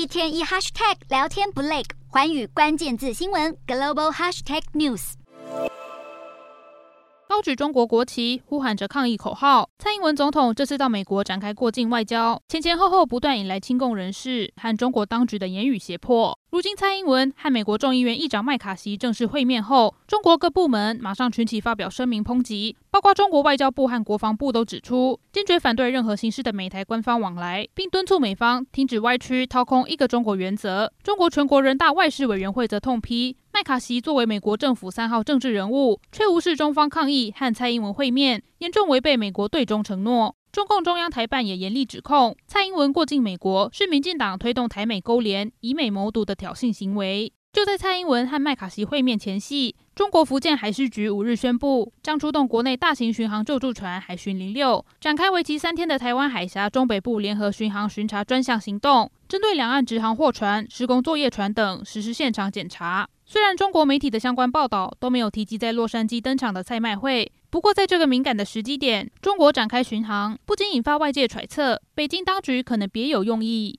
一天一 hashtag 聊天不累，寰宇关键字新闻 global hashtag news。高举中国国旗，呼喊着抗议口号。蔡英文总统这次到美国展开过境外交，前前后后不断引来亲共人士和中国当局的言语胁迫。如今，蔡英文和美国众议院议长麦卡锡正式会面后，中国各部门马上群起发表声明抨击，包括中国外交部和国防部都指出，坚决反对任何形式的美台官方往来，并敦促美方停止歪曲、掏空一个中国原则。中国全国人大外事委员会则痛批，麦卡锡作为美国政府三号政治人物，却无视中方抗议和蔡英文会面，严重违背美国对中承诺。中共中央台办也严厉指控蔡英文过境美国是民进党推动台美勾连、以美谋独的挑衅行为。就在蔡英文和麦卡锡会面前夕，中国福建海事局五日宣布，将出动国内大型巡航救助船“海巡零六”，展开为期三天的台湾海峡中北部联合巡航巡查专项行动，针对两岸直航货船、施工作业船等实施现场检查。虽然中国媒体的相关报道都没有提及在洛杉矶登场的蔡麦会，不过在这个敏感的时机点，中国展开巡航，不仅引发外界揣测，北京当局可能别有用意。